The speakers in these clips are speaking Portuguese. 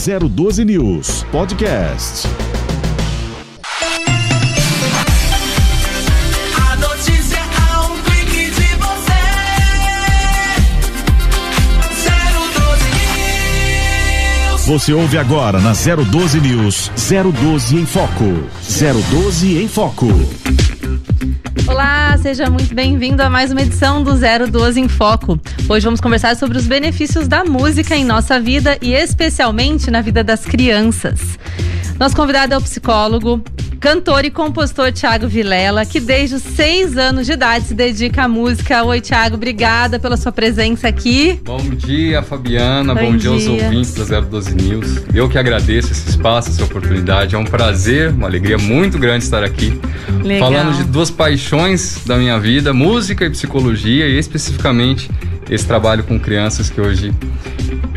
012 News Podcast. A notícia a um clique de você. 012 News. Você ouve agora na 012 News 012 em Foco. 012 em Foco. Olá, seja muito bem-vindo a mais uma edição do 012 em Foco. Hoje vamos conversar sobre os benefícios da música em nossa vida e especialmente na vida das crianças. Nosso convidado é o psicólogo, cantor e compositor Tiago Vilela, que desde os seis anos de idade se dedica à música. Oi, Tiago, obrigada pela sua presença aqui. Bom dia, Fabiana. Bom Bom, dia. aos dia. ouvintes da 012 News. Eu que agradeço esse espaço, essa oportunidade. É um prazer, uma alegria muito grande estar aqui. Legal. Falando de duas paixões da minha vida, música e psicologia, e especificamente esse trabalho com crianças que hoje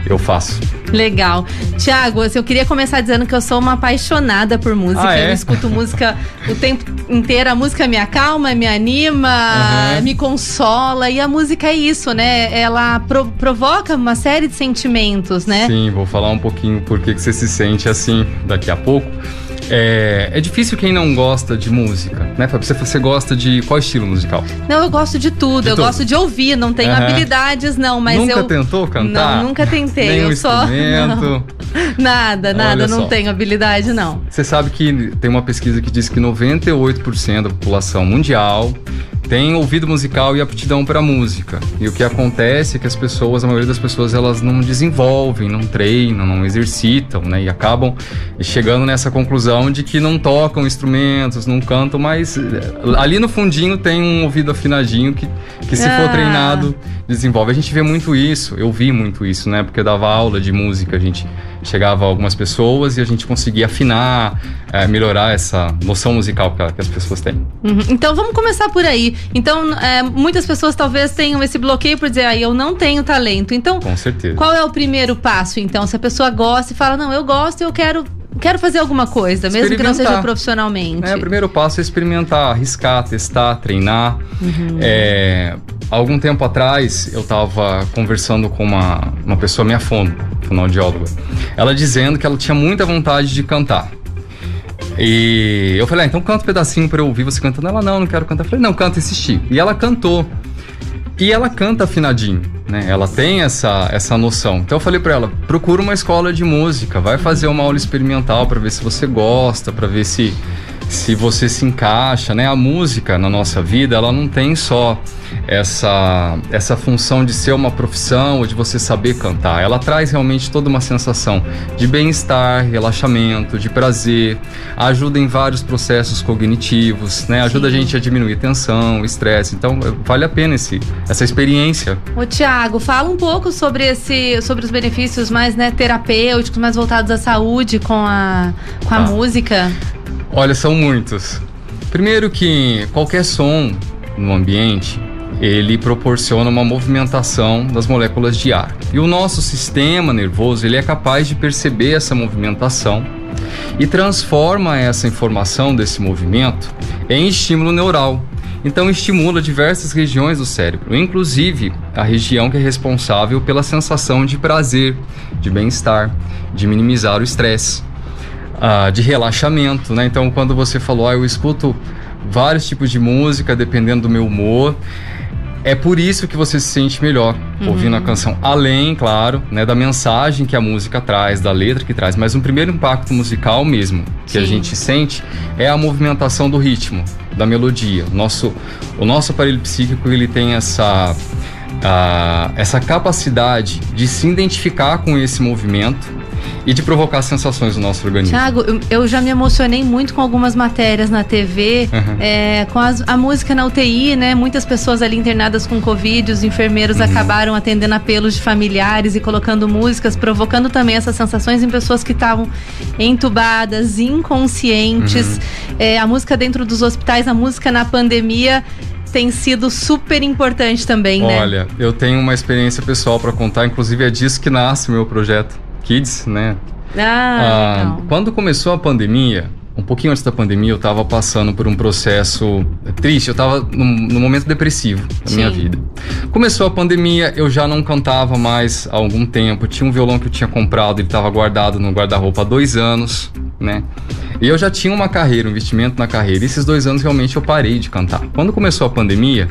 eu faço. Legal. Tiago, eu queria começar dizendo que eu sou uma apaixonada por música. Ah, é? Eu escuto música o tempo inteiro. A música me acalma, me anima, Aham. me consola. E a música é isso, né? Ela pro- provoca uma série de sentimentos, né? Sim, vou falar um pouquinho por que que você se sente assim daqui a pouco. É, é difícil quem não gosta de música, né? Fábio? Você, você gosta de qual estilo musical? Não, eu gosto de tudo. De eu tudo. gosto de ouvir. Não tenho Aham. habilidades, não. Mas nunca eu. tentou cantar? Não, nunca tentei. Nenhum eu só. instrumento? Nada, nada. Olha Não só. tenho habilidade, não. Você sabe que tem uma pesquisa que diz que 98% da população mundial tem ouvido musical e aptidão para música. E o que acontece é que as pessoas, a maioria das pessoas, elas não desenvolvem, não treinam, não exercitam, né? E acabam chegando nessa conclusão de que não tocam instrumentos, não cantam, mas eh, ali no fundinho tem um ouvido afinadinho que, que se Ah. for treinado, desenvolve. A gente vê muito isso, eu vi muito isso, né? Porque eu dava aula de música, a gente chegava algumas pessoas e a gente conseguia afinar, eh, melhorar essa noção musical que, as pessoas têm. Uhum. Então vamos começar por aí. Então, é, muitas pessoas talvez tenham esse bloqueio por dizer, ah, eu não tenho talento. Então, Com certeza. qual é o primeiro passo, então? Se a pessoa gosta e fala, não, eu gosto e eu quero, quero fazer alguma coisa, mesmo que não seja profissionalmente. É, o primeiro passo é experimentar, arriscar, testar, treinar. Uhum. É, algum tempo atrás, eu estava conversando com uma, uma pessoa, minha fono, fonoaudióloga. Ela dizendo que ela tinha muita vontade de cantar. E eu falei, ah, então canta um pedacinho pra eu ouvir você cantando. Ela, não, não quero cantar. Eu falei, não, canta estilo. E ela cantou. E ela canta afinadinho, né? Ela tem essa, essa noção. Então eu falei pra ela, procura uma escola de música, vai fazer uma aula experimental pra ver se você gosta, pra ver se se você se encaixa, né? A música na nossa vida, ela não tem só essa essa função de ser uma profissão ou de você saber cantar. Ela traz realmente toda uma sensação de bem-estar, relaxamento, de prazer, ajuda em vários processos cognitivos, né? Ajuda Sim. a gente a diminuir tensão, estresse. Então, vale a pena esse, essa experiência. Ô, Tiago, fala um pouco sobre esse, sobre os benefícios mais né, terapêuticos, mais voltados à saúde com a, com a Ah. música. Olha, são muitos. Primeiro que qualquer som no ambiente, ele proporciona uma movimentação das moléculas de ar. E o nosso sistema nervoso, ele é capaz de perceber essa movimentação e transforma essa informação desse movimento em estímulo neural. Então estimula diversas regiões do cérebro, inclusive a região que é responsável pela sensação de prazer, de bem-estar, de minimizar o estresse ah, de relaxamento, né? Então, quando você falou, ah, eu escuto vários tipos de música dependendo do meu humor, é por isso que você se sente melhor ouvindo a canção. Além, claro, né, da mensagem que a música traz, da letra que traz. Mas um primeiro impacto musical mesmo que a Sim. gente sente é a movimentação do ritmo, da melodia. Nosso, o nosso aparelho psíquico ele tem essa ah, essa capacidade de se identificar com esse movimento e de provocar sensações no nosso organismo. Tiago, eu, eu já me emocionei muito com algumas matérias na TV, Uhum. é, com as- a música na UTI, né? Muitas pessoas ali internadas com Covid, os enfermeiros Uhum. acabaram atendendo apelos de familiares e colocando músicas, provocando também essas sensações em pessoas que estavam entubadas, inconscientes. Uhum. É, a música dentro dos hospitais, a música na pandemia tem sido super importante também, né? Olha, eu tenho uma experiência pessoal para contar, inclusive é disso que nasce meu projeto Kids, né? Ah, Ah, quando começou a pandemia, um pouquinho antes da pandemia, eu estava passando por um processo triste, eu estava num, momento depressivo da minha vida. Começou a pandemia, eu já não cantava mais há algum tempo. Tinha um violão que eu tinha comprado, ele estava guardado no guarda-roupa há dois anos, né? E eu já tinha uma carreira, um investimento na carreira. E esses dois anos realmente eu parei de cantar. Quando começou a pandemia,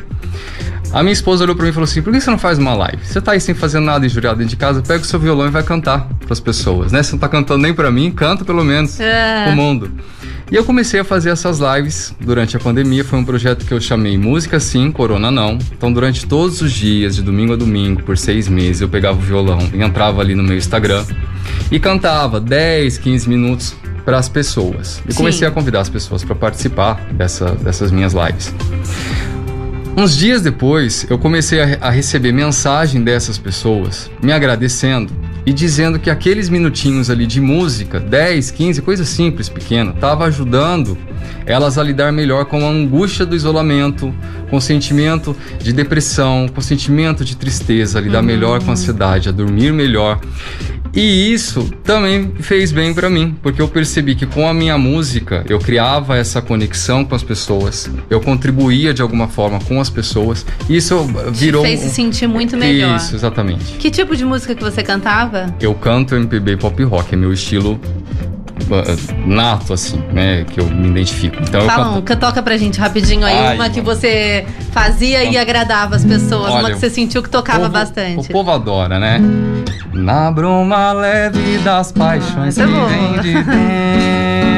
a minha esposa olhou pra mim e falou assim: por que você não faz uma live? Você tá aí sem fazer nada injuriado dentro de casa, pega o seu violão e vai cantar pras pessoas, né? Você não tá cantando nem pra mim, canta pelo menos É. pro mundo. E eu comecei a fazer essas lives durante a pandemia. Foi um projeto que eu chamei Música Sim, Corona Não. Então, durante todos os dias, de domingo a domingo, por seis meses, eu pegava o violão e entrava ali no meu Instagram e cantava 10, 15 minutos para as pessoas. E Sim. comecei a convidar as pessoas para participar dessa, dessas minhas lives. Uns dias depois, eu comecei a, receber mensagem dessas pessoas me agradecendo e dizendo que aqueles minutinhos ali de música, 10, 15, coisa simples, pequena, tava ajudando elas a lidar melhor com a angústia do isolamento, com o sentimento de depressão, com o sentimento de tristeza, a lidar melhor com a ansiedade, a dormir melhor. E isso também fez bem pra mim, porque eu percebi que com a minha música eu criava essa conexão com as pessoas, eu contribuía de alguma forma com as pessoas. Isso virou Te fez se sentir muito melhor. Isso, exatamente. Que tipo de música que você cantava? Eu canto MPB pop rock, é meu estilo uh, nato assim, né, que eu me identifico. Então eu Fala canto um, que toca pra gente rapidinho aí, Ai, uma que mano. você fazia e agradava as pessoas, uma Olha, que você sentiu que tocava povo- bastante. O povo adora, né? Na bruma leve das paixões Ah, é que boa. vem de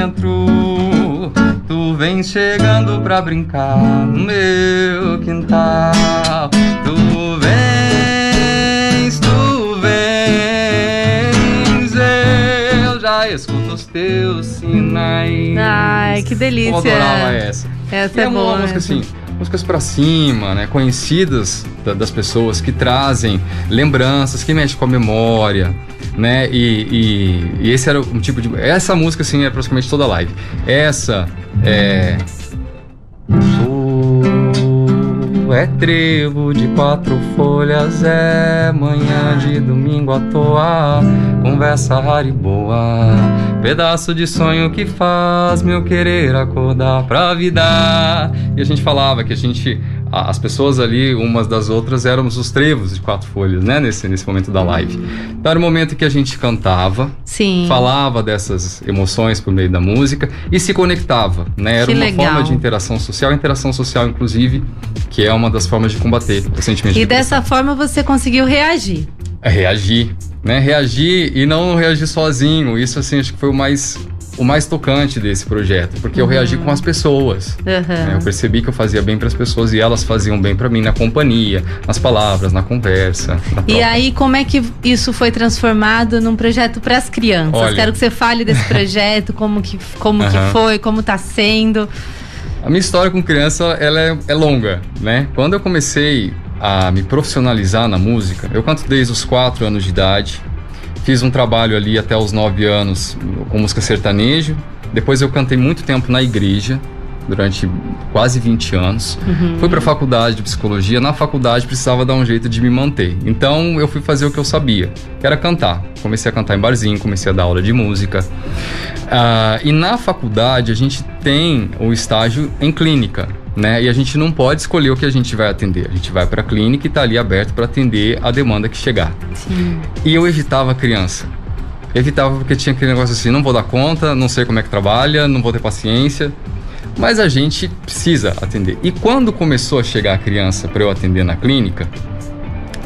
dentro, tu vem chegando pra brincar no meu quintal. Teus sinais. Ai, que delícia. Eu adorava essa. Essa E é é uma boa. música mesmo. assim, músicas pra cima, né? Conhecidas da- das pessoas que trazem lembranças, que mexem com a memória, né? E, e- e esse era um tipo de. Essa música, assim, é praticamente toda live. Essa é. É trevo de quatro folhas, é manhã de domingo à toa, conversa rara e boa, pedaço de sonho que faz meu querer acordar pra vida. E a gente falava que a gente, a- as pessoas ali, umas das outras, éramos os trevos de quatro folhas, né, nesse, nesse momento da live. Então era o momento que a gente cantava, Sim. falava dessas emoções por meio da música e se conectava, né? Era Que uma legal. forma de interação social, interação social inclusive, que é uma das formas de combater o sentimento E de dessa forma você conseguiu reagir. é reagir, né? Reagir e não reagir sozinho. Isso assim acho que foi o mais o mais tocante desse projeto, porque eu reagi com as pessoas. Aham. né? Eu percebi que eu fazia bem para as pessoas e elas faziam bem para mim na companhia, nas palavras, na conversa. na E aí, como é que isso foi transformado num projeto para as crianças? Olha. Quero que você fale desse projeto, como que, como que Aham. foi, como tá sendo. A minha história com criança ela é, é longa, né? Quando eu comecei a me profissionalizar na música, eu canto desde os 4 anos de idade. Fiz um trabalho ali até os 9 anos com música sertanejo. Depois eu cantei muito tempo na igreja, durante quase 20 anos. Fui para a faculdade de psicologia. Na faculdade precisava dar um jeito de me manter. Então eu fui fazer o que eu sabia, que era cantar. Comecei a cantar em barzinho, comecei a dar aula de música. Ah, e na faculdade a gente tem o estágio em clínica, né? E a gente não pode escolher o que a gente vai atender. A gente vai para a clínica e está ali aberto para atender a demanda que chegar. Sim. E eu evitava a criança. Evitava porque tinha aquele negócio assim, não vou dar conta, não sei como é que trabalha, não vou ter paciência. Mas a gente precisa atender. E quando começou a chegar a criança para eu atender na clínica,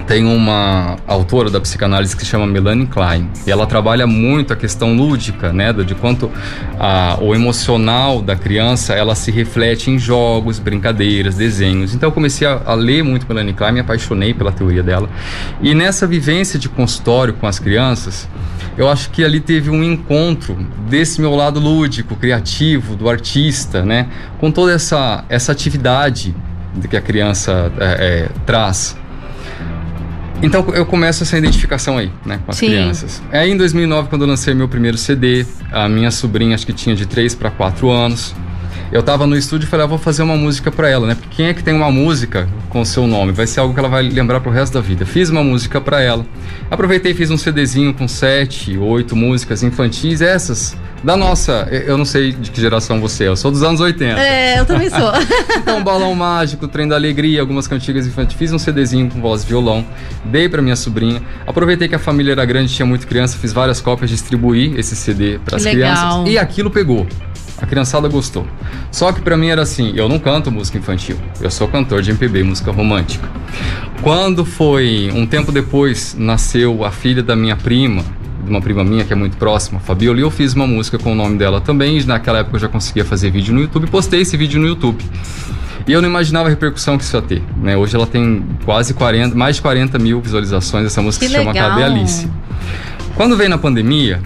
tem uma autora da psicanálise que chama Melanie Klein. E ela trabalha muito a questão lúdica, né? De quanto a, o emocional da criança ela se reflete em jogos, brincadeiras, desenhos. Então eu comecei a, a ler muito Melanie Klein, me apaixonei pela teoria dela. E nessa vivência de consultório com as crianças, eu acho que ali teve um encontro desse meu lado lúdico, criativo, do artista, né? Com toda essa, essa atividade que a criança é, é, traz. Então eu começo essa identificação aí, né, com as Sim. crianças. Aí em 2009, quando eu lancei meu primeiro CD, a minha sobrinha acho que tinha de 3 para 4 anos. Eu tava no estúdio e falei, ah, vou fazer uma música para ela, né? Porque quem é que tem uma música com o seu nome? Vai ser algo que ela vai lembrar pro resto da vida. Fiz uma música para ela. Aproveitei e fiz um CDzinho com 7, 8 músicas infantis, essas Da nossa, eu não sei de que geração você é, eu sou dos anos 80. É, eu também sou. Então, Balão Mágico, Trem da Alegria, algumas cantigas infantis. Fiz um CDzinho com voz e violão, dei pra minha sobrinha. Aproveitei que a família era grande, tinha muita criança, fiz várias cópias, distribuí esse CD pras Que crianças. E aquilo pegou. A criançada gostou. Só que pra mim era assim, eu não canto música infantil. Eu sou cantor de MPB, música romântica. Quando foi um tempo depois, nasceu a filha da minha prima, de uma prima minha que é muito próxima, Fabiola, e eu fiz uma música com o nome dela também. E naquela época eu já conseguia fazer vídeo no YouTube, postei esse vídeo no YouTube. E eu não imaginava a repercussão que isso ia ter. Né? Hoje ela tem quase 40, mais de 40 mil visualizações. Essa música Que se chama legal. Cadê Alice? Quando veio na pandemia,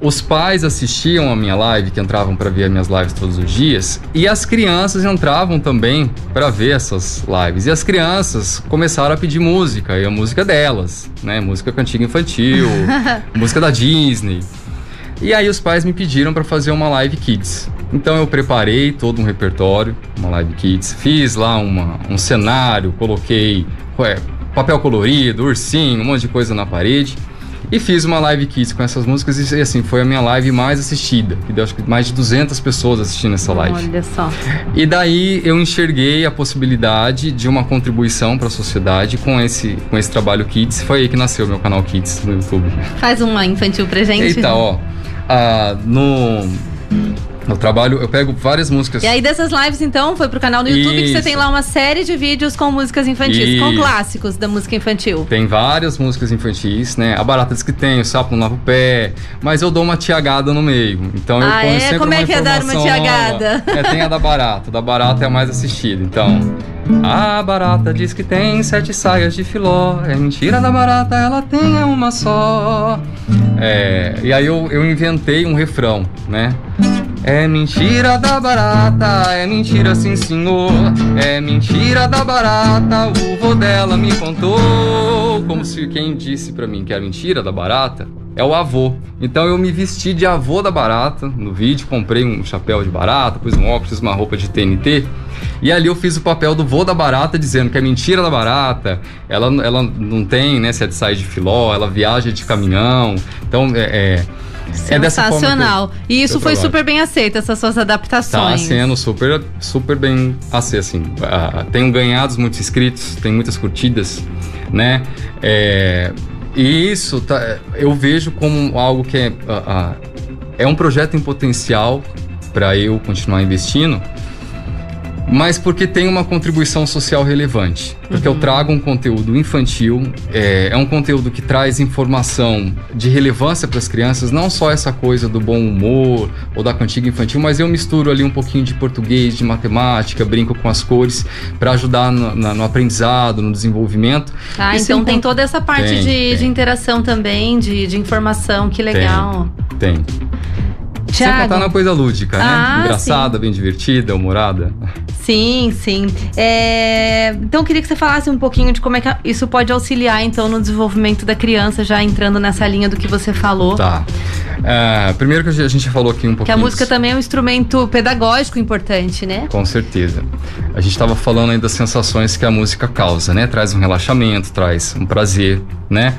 os pais assistiam a minha live, que entravam para ver as minhas lives todos os dias, e as crianças entravam também para ver essas lives. E as crianças começaram a pedir música, e a música delas, né? Música cantiga infantil, música da Disney. E aí os pais me pediram para fazer uma live kids. Então eu preparei todo um repertório, uma live kids, fiz lá uma- um cenário, coloquei ué, papel colorido, ursinho, um monte de coisa na parede. E fiz uma live kids com essas músicas e assim, foi a minha live mais assistida. Que deu acho que mais de 200 pessoas assistindo essa live. Olha só. E daí eu enxerguei a possibilidade de uma contribuição para a sociedade com esse, com esse trabalho Kids. Foi aí que nasceu meu canal Kids no YouTube. Faz uma infantil pra gente. Eita, ó. ah, no, no trabalho eu pego várias músicas. E aí dessas lives, então, foi pro canal no YouTube que você Isso. tem lá uma série de vídeos com músicas infantis, com Isso. clássicos da música infantil. Tem várias músicas infantis, né? A Barata diz que tem, o Sapo não lava o pé, mas eu dou uma tiagada no meio. Então eu Ah, ponho é? sempre Como é uma que é dar uma tiagada? nova. É, tem a da Barata. Da Barata é a mais assistida. Então, a Barata diz que tem sete saias de filó. É mentira da Barata, ela tem uma só. É, e aí eu, eu inventei um refrão, né? É mentira da barata, é mentira sim senhor. É mentira da barata, o vô dela me contou. Como se quem disse pra mim que é mentira da barata é o avô. Então eu me vesti de avô da barata no vídeo, comprei um chapéu de barata, pus um óculos, uma roupa de TNT. E ali eu fiz o papel do vô da barata dizendo que é mentira da barata. Ela, ela não tem, né, sete sais de filó, ela viaja de caminhão. Então é, é, é Sensacional. e isso foi trabalho. super bem aceito, essas suas Tá adaptações. sendo super, super bem assim, assim. ah, tenho ganhado muitos inscritos, tem muitas curtidas, né? É, e isso tá, eu vejo como algo que é, ah, ah, é um projeto em potencial para eu continuar investindo, mas porque tem uma contribuição social relevante. Porque eu trago um conteúdo infantil, é, é um conteúdo que traz informação de relevância para as crianças, não só essa coisa do bom humor ou da cantiga infantil, mas eu misturo ali um pouquinho de português, de matemática, brinco com as cores para ajudar no, na- no aprendizado, no desenvolvimento. Ah, E então sem tem toda essa parte Tem, de, tem. de interação também, de, de informação, que legal. Tem. Sem Tiago, contar na coisa lúdica, Ah, né? Engraçada, bem divertida, humorada. Sim, sim. É, Então eu queria que você falasse um pouquinho de como é que isso pode auxiliar, então, no desenvolvimento da criança, já entrando nessa linha do que você falou. Tá. É, primeiro que a gente falou aqui um pouquinho. Que a música também é um instrumento pedagógico importante, né? Com certeza. A gente estava falando aí das sensações que a música causa, né? Traz um relaxamento, traz um prazer, né?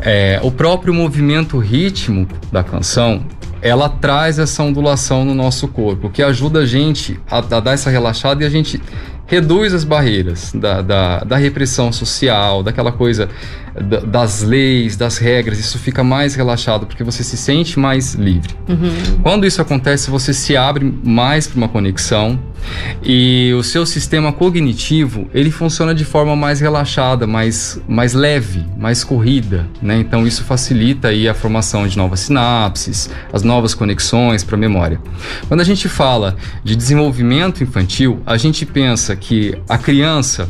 É, o próprio movimento ritmo da canção, ela traz essa ondulação no nosso corpo, que ajuda a gente a, a dar essa relaxada e a gente reduz as barreiras da, da, da repressão social, daquela coisa da- das leis, das regras. Isso fica mais relaxado porque você se sente mais livre. Quando isso acontece, você se abre mais para uma conexão e o seu sistema cognitivo ele funciona de forma mais relaxada, mais, mais leve, mais corrida, né? Então isso facilita aí a formação de novas sinapses, as novas conexões para a memória. Quando a gente fala de desenvolvimento infantil, a gente pensa que a criança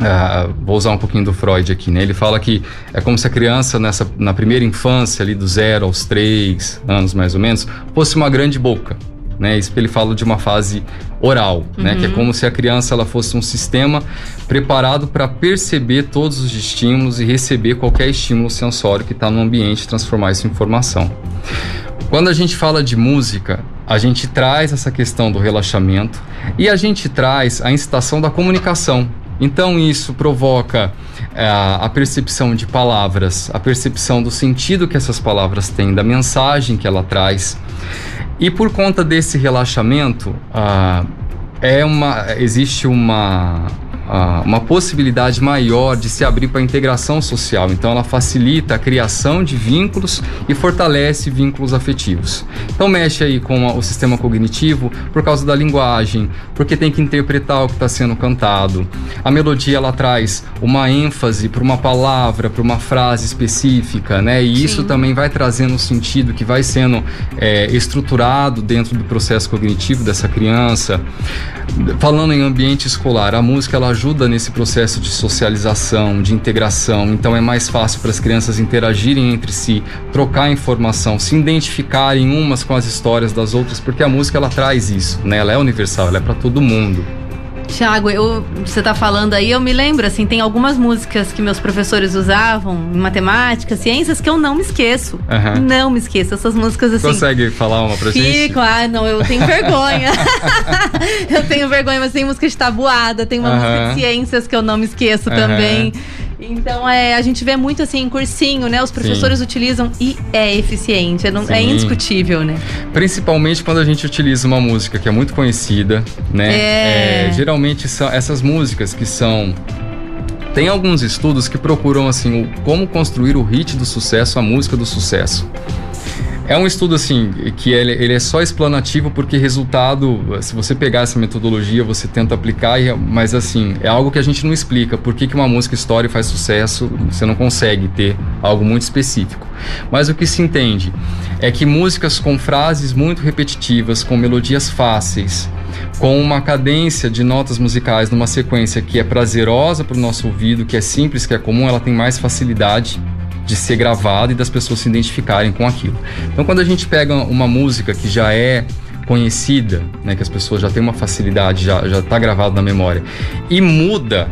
ah, vou usar um pouquinho do Freud aqui, né? Ele fala que é como se a criança nessa, na primeira infância, ali do zero aos três anos mais ou menos, fosse uma grande boca, né? Isso ele fala de uma fase oral, né? Que é como se a criança ela fosse um sistema preparado para perceber todos os estímulos e receber qualquer estímulo sensório que está no ambiente, e transformar isso em informação. Quando a gente fala de música, a gente traz essa questão do relaxamento e a gente traz a incitação da comunicação. Então isso provoca a, a percepção de palavras, a percepção do sentido que essas palavras têm, da mensagem que ela traz. E por conta desse relaxamento, ah, é uma, existe uma, uma possibilidade maior de se abrir para a integração social. Então, ela facilita a criação de vínculos e fortalece vínculos afetivos. Então, mexe aí com a- o sistema cognitivo por causa da linguagem, porque tem que interpretar o que está sendo cantado. A melodia ela traz uma ênfase para uma palavra, para uma frase específica, né? E isso Sim. também vai trazendo um sentido que vai sendo é, estruturado dentro do processo cognitivo dessa criança. Falando em ambiente escolar, a música ela ajuda nesse processo de socialização, de integração. Então é mais fácil para as crianças interagirem entre si, trocar informação, se identificarem umas com as histórias das outras, porque a música ela traz isso, né? Ela é universal, ela é para todo mundo. Tiago, eu, você tá falando aí, eu me lembro, assim, tem algumas músicas que meus professores usavam em matemática, ciências, que eu não me esqueço. Aham. Não me esqueço. Essas músicas, assim. Consegue falar uma pra gente? Fico, ah, não, eu tenho vergonha. eu tenho vergonha, mas tem música de tabuada, tem uma Aham. música de ciências que eu não me esqueço Aham. também. Então, é, a gente vê muito assim em cursinho, né? Os professores utilizam e é eficiente, é, não- é Sim. indiscutível, né? Principalmente quando a gente utiliza uma música que é muito conhecida, né? É. É, geralmente são essas músicas que são. Tem alguns estudos que procuram assim o, como construir o hit do sucesso, a música do sucesso. É um estudo assim que ele, ele é só explanativo porque resultado, se você pegar essa metodologia, você tenta aplicar, e- mas assim, é algo que a gente não explica. Por que, que uma música história faz sucesso, você não consegue ter algo muito específico. Mas o que se entende é que músicas com frases muito repetitivas, com melodias fáceis, com uma cadência de notas musicais numa sequência que é prazerosa para o nosso ouvido, que é simples, que é comum, ela tem mais facilidade de ser gravada e das pessoas se identificarem com aquilo. Então, quando a gente pega uma música que já é conhecida, né, que as pessoas já têm uma facilidade, já está gravado na memória, e muda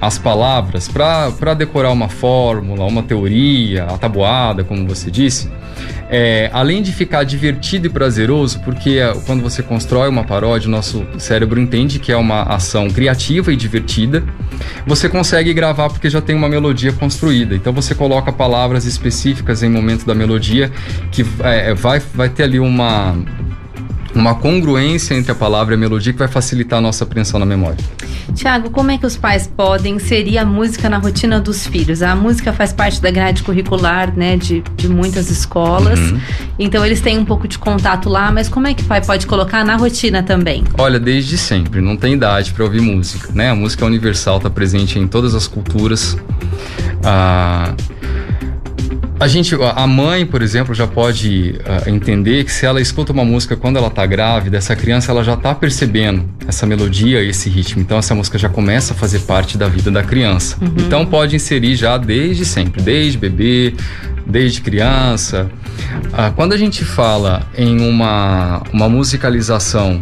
as palavras para decorar uma fórmula, uma teoria, a tabuada, como você disse, é, além de ficar divertido e prazeroso, porque é, quando você constrói uma paródia, o nosso cérebro entende que é uma ação criativa e divertida, você consegue gravar porque já tem uma melodia construída. Então você coloca palavras específicas em momento da melodia que é, vai, vai ter ali uma, uma congruência entre a palavra e a melodia que vai facilitar a nossa apreensão na memória. Tiago, como é que os pais podem inserir a música na rotina dos filhos? A música faz parte da grade curricular, né, de, de muitas escolas. Uhum. Então eles têm um pouco de contato lá, mas como é que o pai pode colocar na rotina também? Olha, desde sempre, não tem idade para ouvir música, né? A música é universal, está presente em todas as culturas. Ah, a gente, a mãe, por exemplo, já pode ah, entender que se ela escuta uma música quando ela está grávida, essa criança ela já está percebendo essa melodia e esse ritmo. Então essa música já começa a fazer parte da vida da criança. Então pode inserir já desde sempre, desde bebê, desde criança. Ah, quando a gente fala em uma, uma musicalização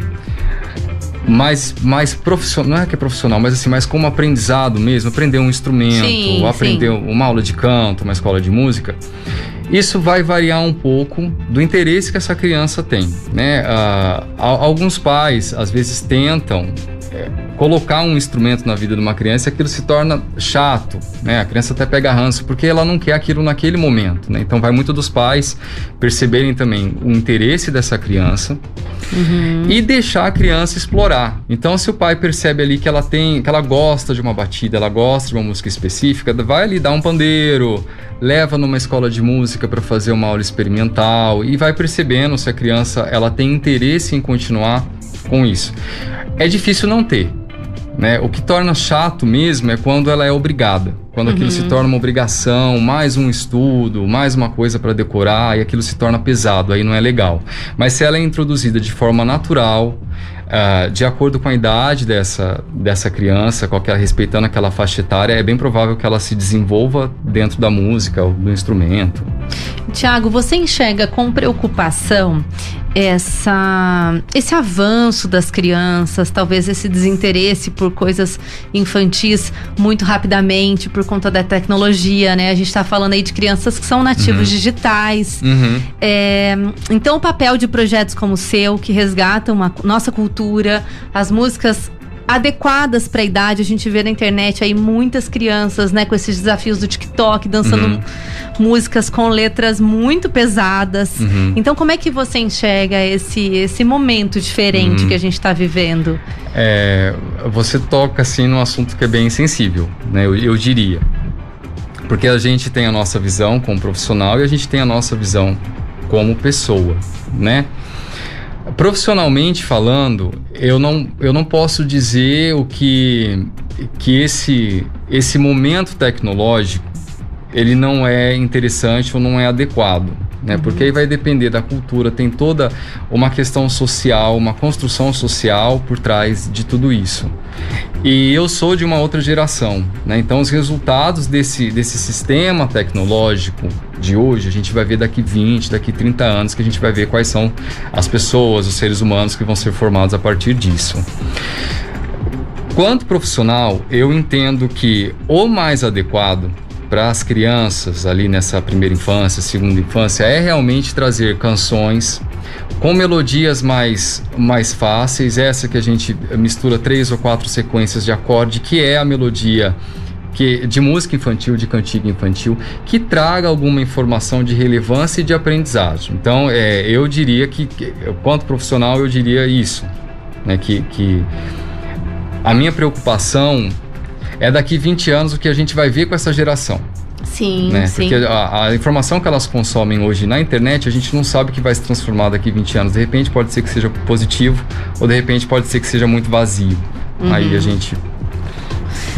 mais, mais profissional, não é que é profissional, mas assim, mais como aprendizado mesmo, aprender um instrumento, Sim, aprender sim. uma aula de canto, uma escola de música. Isso vai variar um pouco do interesse que essa criança tem, né? Ah, al- alguns pais às vezes tentam é, colocar um instrumento na vida de uma criança aquilo se torna chato, né? A criança até pega ranço porque ela não quer aquilo naquele momento, né? Então vai muito dos pais perceberem também o interesse dessa criança e deixar a criança explorar. Então, se o pai percebe ali que ela tem, que ela gosta de uma batida, ela gosta de uma música específica, vai ali dar um pandeiro, leva numa escola de música para fazer uma aula experimental e vai percebendo se a criança ela tem interesse em continuar com isso. É difícil não ter. Né? O que torna chato mesmo é quando ela é obrigada. Quando aquilo se torna uma obrigação, mais um estudo, mais uma coisa para decorar, e aquilo se torna pesado, aí não é legal. Mas se ela é introduzida de forma natural, ah, de acordo com a idade dessa, dessa criança, aquela, respeitando aquela faixa etária, é bem provável que ela se desenvolva dentro da música ou do instrumento. Tiago, você enxerga com preocupação essa, esse avanço das crianças, talvez esse desinteresse por coisas infantis muito rapidamente por conta da tecnologia, né? A gente está falando aí de crianças que são nativos digitais. Uhum. É, então, o papel de projetos como o seu, que resgatam a nossa cultura, as músicas adequadas para a idade. A gente vê na internet aí muitas crianças, né, com esses desafios do TikTok, dançando Uhum. Músicas com letras muito pesadas. Uhum. Então, como é que você enxerga esse, esse momento diferente Uhum. que a gente está vivendo? É, você toca assim num assunto que é bem sensível, né? Eu, eu diria. Porque a gente tem a nossa visão como profissional e a gente tem a nossa visão como pessoa, né? Profissionalmente falando, eu não, eu não posso dizer o que, que esse, esse momento tecnológico ele não é interessante ou não é adequado, né? Porque aí vai depender da cultura, tem toda uma questão social, uma construção social por trás de tudo isso. E eu sou de uma outra geração, né? Então os resultados desse, desse sistema tecnológico de hoje, a gente vai ver daqui 20, daqui 30 anos, que a gente vai ver quais são as pessoas, os seres humanos que vão ser formados a partir disso. Quanto profissional, eu entendo que o mais adequado para as crianças ali nessa primeira infância, segunda infância, é realmente trazer canções com melodias mais, mais fáceis, essa que a gente mistura três ou quatro sequências de acorde, que é a melodia que, de música infantil, de cantiga infantil, que traga alguma informação de relevância e de aprendizagem. Então, é, eu diria que, quanto profissional, eu diria isso, né, que, que a minha preocupação é daqui 20 anos o que a gente vai ver com essa geração. Sim, Né? sim. Porque a, a informação que elas consomem hoje na internet, a gente não sabe o que vai se transformar daqui 20 anos. De repente pode ser que seja positivo, ou de repente pode ser que seja muito vazio. Uhum. Aí a gente.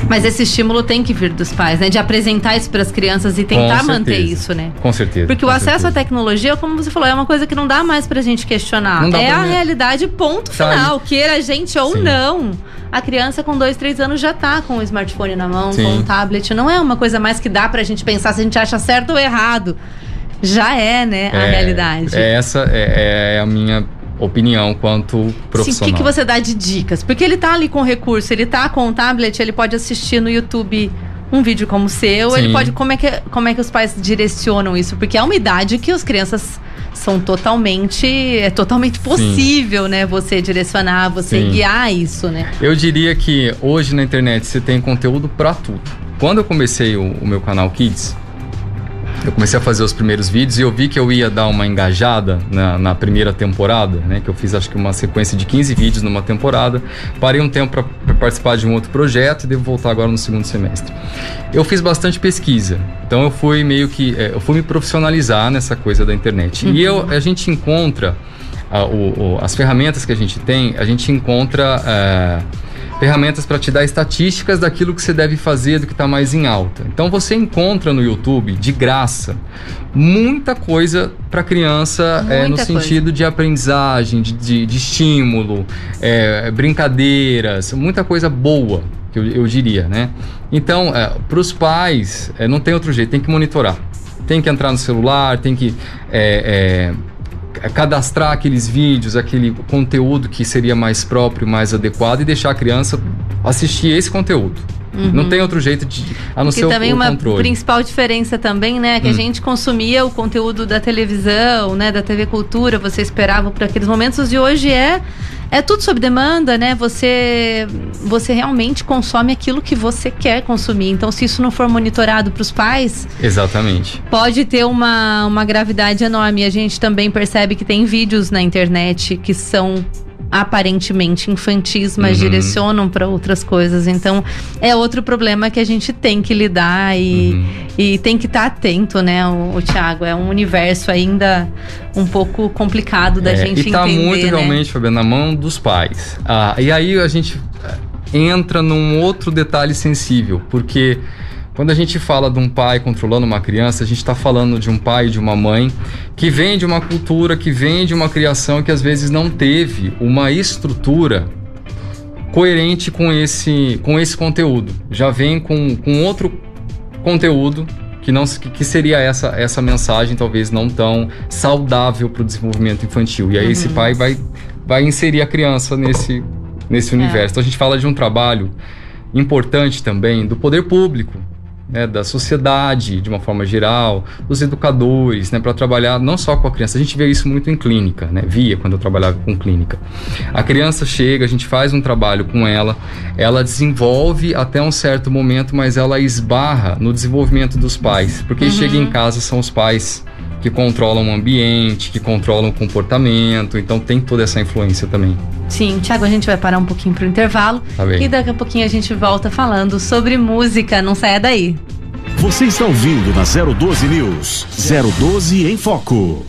Mas esse estímulo tem que vir dos pais, né? De apresentar isso para as crianças e tentar manter isso, né? Com certeza. Porque o acesso à certeza. tecnologia, como você falou, é uma coisa que não dá mais pra gente questionar. É a mim- realidade, ponto Tá final. Queira a gente ou Sim. não. A criança com dois, três anos já tá com o smartphone na mão, Sim. com o tablet. Não é uma coisa mais que dá pra gente pensar se a gente acha certo ou errado. Já é, né, a É, realidade. É essa é, é a minha opinião quanto Sim, o profissional. que, que você dá de dicas? Porque ele tá ali com recurso, ele tá com o tablet, ele pode assistir no YouTube um vídeo como o seu, ele Sim. pode. Como é, que, como é que os pais direcionam isso? Porque é uma idade que as crianças são totalmente. É totalmente possível, né? Você direcionar, você Sim. guiar isso, né? Eu diria que hoje na internet você tem conteúdo pra tudo. Quando eu comecei o, o meu canal Kids, eu comecei a fazer os primeiros vídeos e eu vi que eu ia dar uma engajada na, na primeira temporada, né? Que eu fiz acho que uma sequência de 15 vídeos numa temporada. Parei um tempo para participar de um outro projeto e devo voltar agora no segundo semestre. Eu fiz bastante pesquisa, então eu fui meio que é, eu fui me profissionalizar nessa coisa da internet. E eu, a gente encontra ah, o- o- as ferramentas que a gente tem, a gente encontra é, ferramentas para te dar estatísticas daquilo que você deve fazer, do que está mais em alta. Então você encontra no YouTube, de graça, muita coisa para criança é, no coisa. sentido de aprendizagem, de, de- de estímulo, é, brincadeiras, muita coisa boa, que eu, eu diria, né? Então, para os pais, é, não tem outro jeito, tem que monitorar. Tem que entrar no celular, tem que é, é, cadastrar aqueles vídeos, aquele conteúdo que seria mais próprio, mais adequado e deixar a criança assistir esse conteúdo. Não tem outro jeito de a não Porque ser o, também o uma controle. principal diferença também, né, é que a Hum. gente consumia o conteúdo da televisão, né, da TV Cultura, você esperava por aqueles momentos de hoje é é tudo sob demanda, né? Você você realmente consome aquilo que você quer consumir. Então, se isso não for monitorado para os pais, Exatamente. pode ter uma, uma gravidade enorme. A gente também percebe que tem vídeos na internet que são aparentemente infantis, mas Uhum. direcionam para outras coisas. Então, é outro problema que a gente tem que lidar e, Uhum. e tem que estar atento, né, o, o Thiago? É um universo ainda um pouco complicado da É, gente e tá entender, muito né? realmente, Fabiano, na mão dos pais. Ah, e aí a gente eh, entra num outro detalhe sensível, porque quando a gente fala de um pai controlando uma criança, a gente está falando de um pai e de uma mãe que vem de uma cultura, que vem de uma criação que às vezes não teve uma estrutura coerente com esse, com esse conteúdo. Já vem com, com outro conteúdo que não que, que seria essa essa mensagem talvez não tão saudável para o desenvolvimento infantil. E aí esse pai vai vai inserir a criança nesse nesse universo. Então a gente fala de um trabalho importante também do poder público, né, da sociedade de uma forma geral, dos educadores, né, para trabalhar não só com a criança. A gente vê isso muito em clínica, né, via quando eu trabalhava com clínica. A criança chega, a gente faz um trabalho com ela, ela desenvolve até um certo momento, mas ela esbarra no desenvolvimento dos pais, porque chega em casa são os pais que controlam o ambiente, que controlam o comportamento, então tem toda essa influência também. Sim, Tiago, a gente vai parar um pouquinho pro intervalo Tá bem. e daqui a pouquinho a gente volta falando sobre música. Não saia daí. Você está ouvindo na 012 News. 012 em Foco.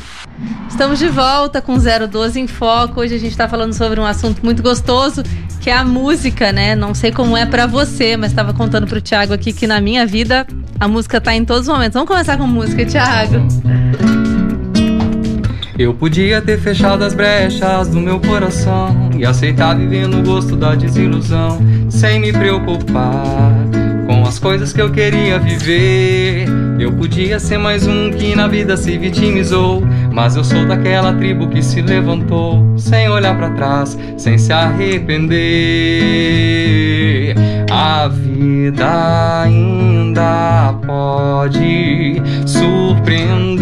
Estamos de volta com 012 em Foco. Hoje a gente tá falando sobre um assunto muito gostoso, que é a música, né? Não sei como é pra você, mas estava contando pro Thiago aqui que na minha vida a música tá em todos os momentos. Vamos começar com música, Thiago. Eu podia ter fechado as brechas do meu coração e aceitar viver no gosto da desilusão, sem me preocupar com as coisas que eu queria viver. Eu podia ser mais um que na vida se vitimizou, mas eu sou daquela tribo que se levantou, sem olhar pra trás, sem se arrepender. A vida ainda pode surpreender.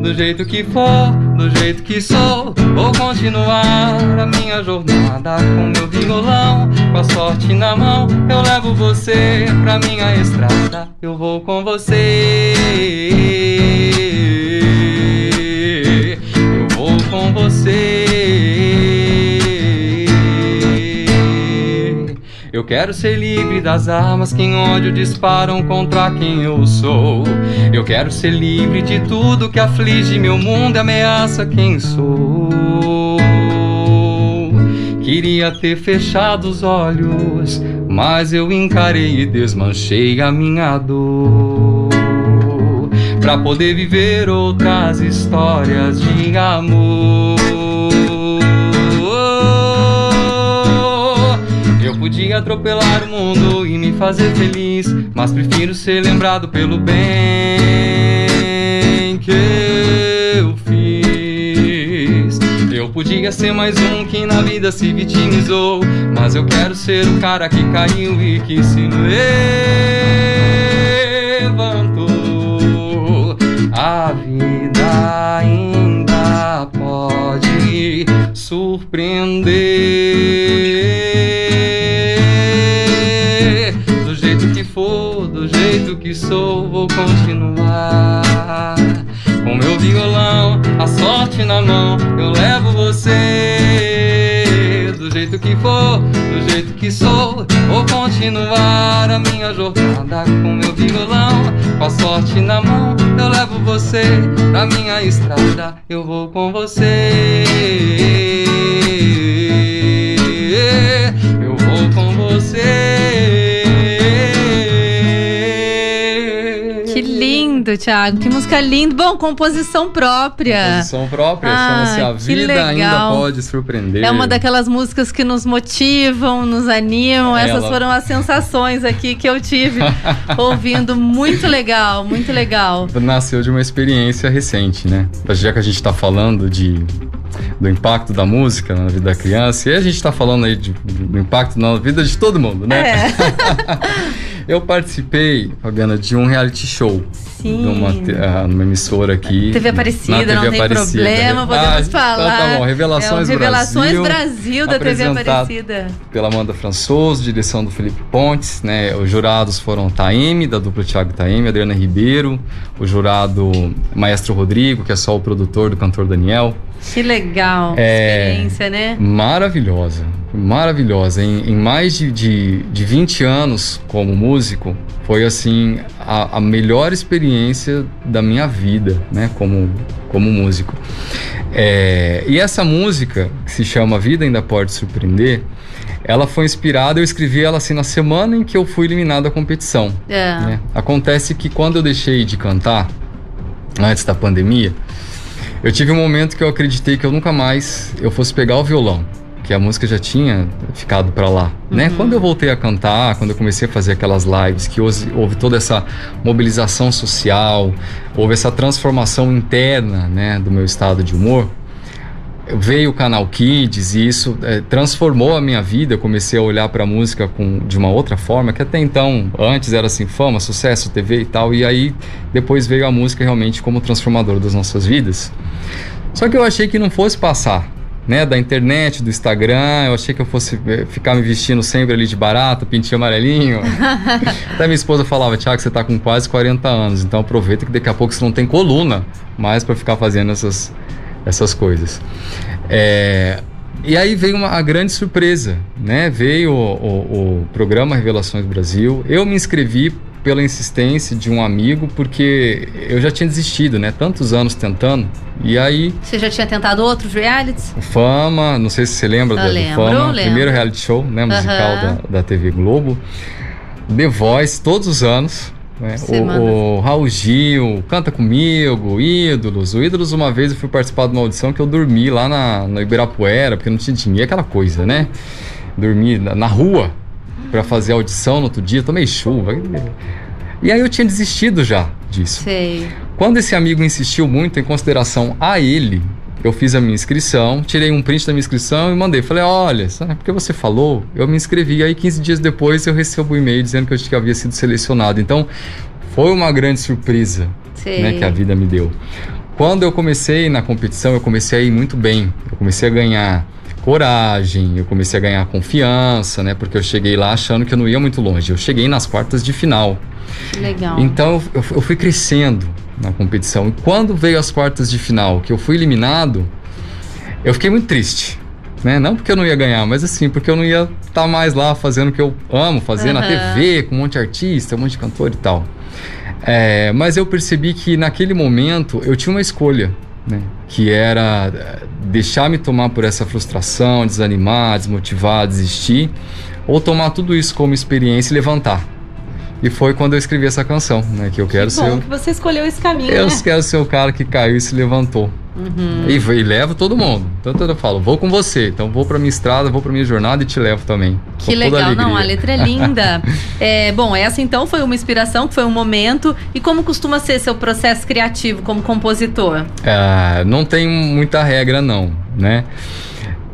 Do jeito que for, do jeito que sou, vou continuar a minha jornada com meu violão, com a sorte na mão. Eu levo você pra minha estrada, eu vou com você. Eu vou com você. Eu quero ser livre das armas que em ódio disparam contra quem eu sou. Eu quero ser livre de tudo que aflige meu mundo e ameaça quem sou. Queria ter fechado os olhos, mas eu encarei e desmanchei a minha dor. Pra poder viver outras histórias de amor. Podia atropelar o mundo e me fazer feliz, mas prefiro ser lembrado pelo bem que eu fiz. Eu podia ser mais um que na vida se vitimizou, mas eu quero ser o cara que caiu e que se levantou. A vida ainda pode surpreender. Jeito que sou, vou continuar. Com meu violão, a sorte na mão, eu levo você. Do jeito que for, do jeito que sou, vou continuar a minha jornada. Com meu violão, com a sorte na mão, eu levo você pra minha estrada. Eu vou com você. Lindo, Thiago. Que música linda. Bom, composição própria. Composição própria, Ah, chama-se A Vida legal. Ainda Pode Surpreender. É uma daquelas músicas que nos motivam, nos animam. Essas Ela- foram as sensações aqui que eu tive ouvindo. Muito legal, muito legal. Nasceu de uma experiência recente, né? Já que a gente tá falando de, do impacto da música na vida da criança, e a gente tá falando aí de- do impacto na vida de todo mundo, né? É. Eu participei, Fabiana, de um reality show. Sim. Numa, ah, numa emissora aqui. TV Aparecida, na TV não tem Aparecida. problema, podemos Ah, então falar. tá bom, Revelações, é Revelações Brasil. Brasil, da TV Aparecida. pela Amanda Françoso, direção do Felipe Pontes, né? Os jurados foram Taeme, da dupla Thiago e Taeme, Adriana Ribeiro, o jurado Maestro Rodrigo, que é só o produtor do cantor Daniel. Que legal. É. Experiência, né? Maravilhosa, maravilhosa. Em, em mais de, de, de 20 anos como músico, foi assim a, a melhor experiência da minha vida, né? Como, como músico. É, e essa música, que se chama Vida Ainda Pode Surpreender, ela foi inspirada, eu escrevi ela assim na semana em que eu fui eliminado da competição. É. né? Acontece que quando eu deixei de cantar, antes da pandemia, eu tive um momento que eu acreditei que eu nunca mais eu fosse pegar o violão, que a música já tinha ficado pra lá, né? Quando eu voltei a cantar, quando eu comecei a fazer aquelas lives, que houve, houve toda essa mobilização social, houve essa transformação interna, né, do meu estado de humor, veio o canal Kids e isso é, transformou a minha vida. Eu comecei a olhar para a música com, de uma outra forma, que até então, antes era assim, fama, sucesso, TV e tal. E aí depois veio a música realmente como transformador das nossas vidas. Só que eu achei que não fosse passar. Né, da internet, do Instagram, eu achei que eu fosse eh, ficar me vestindo sempre ali de barato, pintinho amarelinho. Até minha esposa falava, Tiago, você tá com quase 40 anos, então aproveita que daqui a pouco você não tem coluna mais para ficar fazendo essas, essas coisas. É, e aí veio uma a grande surpresa, né? Veio o, o, o programa Revelações Brasil. Eu me inscrevi pela insistência de um amigo, porque eu já tinha desistido, né? Tantos anos tentando. E aí, Você já tinha tentado outros realities? Fama, não sei se você lembra Eu da- lembro, Fama, lembro. primeiro reality show, né? Musical Aham. da, da TV Globo. The Voice, todos os anos. Né? O, o Raul Gil, Canta Comigo, Ídolos. O Ídolos, uma vez eu fui participar de uma audição que eu dormi lá na, no Ibirapuera, porque não tinha dinheiro, aquela coisa, né? Dormi na, na rua para fazer a audição no outro dia, tomei chuva. E aí eu tinha desistido já disso. Sei. Quando esse amigo insistiu muito em consideração a ele, eu fiz a minha inscrição, tirei um print da minha inscrição e mandei. Falei, olha, sabe porque você falou? Eu me inscrevi. Aí 15 dias depois eu recebo um e-mail dizendo que eu havia sido selecionado. Então, foi uma grande surpresa né, que a vida me deu. Quando eu comecei na competição, eu comecei a ir muito bem. Eu comecei a ganhar coragem, eu comecei a ganhar confiança, né? Porque eu cheguei lá achando que eu não ia muito longe. Eu cheguei nas quartas de final. Legal. Então eu, eu fui crescendo na competição. E quando veio as quartas de final, que eu fui eliminado, eu fiquei muito triste. Né? Não porque eu não ia ganhar, mas assim, porque eu não ia estar mais lá fazendo o que eu amo fazer na Aham. TV, com um monte de artista, um monte de cantor e tal. É, mas eu percebi que naquele momento eu tinha uma escolha, né? que era eh, deixar me tomar por essa frustração, desanimar, desmotivar, desistir, ou tomar tudo isso como experiência e levantar. E foi quando eu escrevi essa canção, né? Que eu quero que ser. bom o- que você escolheu esse caminho, Eu né? quero ser o cara que caiu e se levantou. Uhum. E, e levo todo mundo. Tanto eu falo, vou com você. Então vou pra minha estrada, vou pra minha jornada e te levo também. Que Com legal, não, a letra é linda. é, bom, essa então foi uma inspiração, foi um momento. E como costuma ser seu processo criativo como compositor? Ah, não tem muita regra, não, né?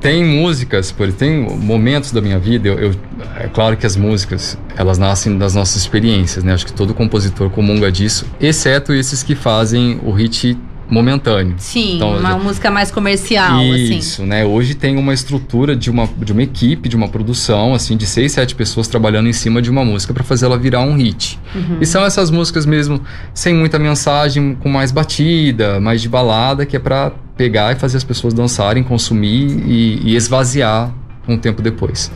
Tem músicas, tem momentos da minha vida, eu, eu- é claro que as músicas, elas nascem das nossas experiências, né? Acho que todo compositor comunga disso, exceto esses que fazem o hit momentâneo. Sim, Então, uma já- música mais comercial, assim. Isso, né? Hoje tem uma estrutura de uma, de uma equipe, de uma produção, assim, de seis, sete pessoas trabalhando em cima de uma música para fazer ela virar um hit. Uhum. E são essas músicas mesmo, sem muita mensagem, com mais batida, mais de balada, que é para pegar e fazer as pessoas dançarem, consumir e, e esvaziar um tempo depois.